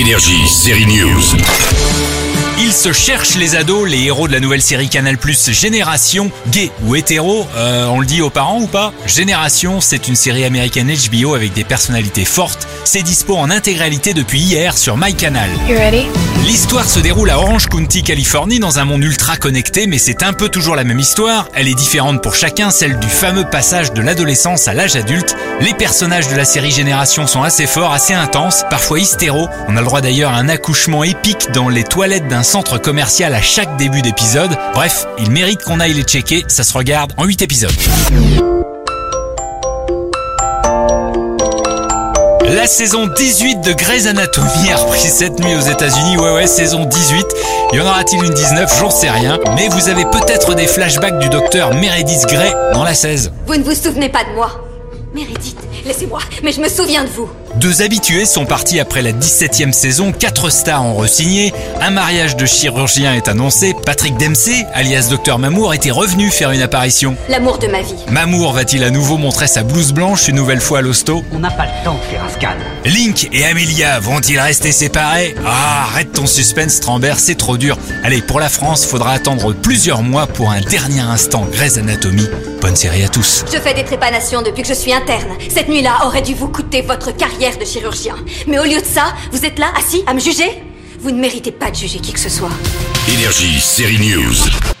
Énergie, série News. Ils se cherchent les ados, les héros de la nouvelle série Canal Plus Génération, gay ou hétéro, euh, on le dit aux parents ou pas? Génération, c'est une série américaine HBO avec des personnalités fortes. C'est dispo en intégralité depuis hier sur MyCanal. You ready? L'histoire se déroule à Orange County, Californie, dans un monde ultra connecté, mais c'est un peu toujours la même histoire. Elle est différente pour chacun, celle du fameux passage de l'adolescence à l'âge adulte. Les personnages de la série Génération sont assez forts, assez intenses, parfois hystéro. On a le droit d'ailleurs un accouchement épique dans les toilettes d'un centre commercial à chaque début d'épisode. Bref, il mérite qu'on aille les checker, ça se regarde en 8 épisodes. La saison 18 de Grey's Anatomy a repris cette nuit aux États-Unis. Ouais, ouais, saison 18. Y en aura-t-il une 19 J'en sais rien. Mais vous avez peut-être des flashbacks du docteur Meredith Grey dans la 16. Vous ne vous souvenez pas de moi Meredith, laissez-moi, mais je me souviens de vous. Deux habitués sont partis après la 17e saison, quatre stars ont re-signé, un mariage de chirurgien est annoncé, Patrick Dempsey, alias Dr Mamour, était revenu faire une apparition. L'amour de ma vie. Mamour va-t-il à nouveau montrer sa blouse blanche une nouvelle fois à l'hosto? On n'a pas le temps de faire un scan. Link et Amelia vont-ils rester séparés? Ah, arrête ton suspense, Trambert, c'est trop dur. Allez, pour la France, faudra attendre plusieurs mois pour un dernier instant Grey's Anatomy. Bonne série à tous. Je fais des trépanations depuis que je suis interne. Cette nuit-là aurait dû vous coûter votre carrière de chirurgien. Mais au lieu de ça, vous êtes là, assis, à me juger? Vous ne méritez pas de juger qui que ce soit. Énergie, série News.